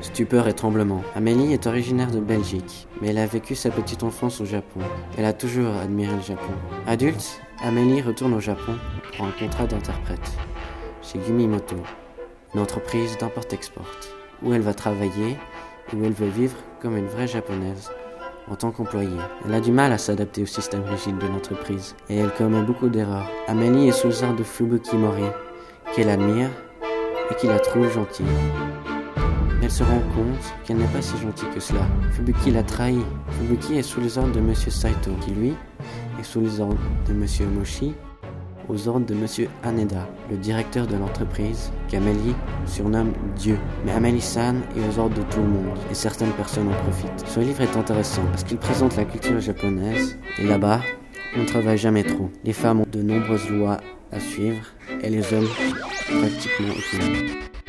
Stupeur et tremblement. Amélie est originaire de Belgique, mais elle a vécu sa petite enfance au Japon. Elle a toujours admiré le Japon. Adulte, Amélie retourne au Japon pour un contrat d'interprète chez Gumimoto, une entreprise d'import-export, où elle va travailler et où elle veut vivre comme une vraie japonaise en tant qu'employée. Elle a du mal à s'adapter au système rigide de l'entreprise et elle commet beaucoup d'erreurs. Amélie est sous le de Fubuki Mori, qu'elle admire et qui la trouve gentille. Elle se rend compte qu'elle n'est pas si gentille que cela. Fubuki l'a trahi. Fubuki est sous les ordres de Monsieur Saito, qui lui est sous les ordres de Monsieur Moshi, aux ordres de Monsieur Haneda, le directeur de l'entreprise, qu'Amélie surnomme Dieu. Mais Amélie-san est aux ordres de tout le monde, et certaines personnes en profitent. Ce livre est intéressant parce qu'il présente la culture japonaise, et là-bas, on ne travaille jamais trop. Les femmes ont de nombreuses lois à suivre, et les hommes pratiquement autonome.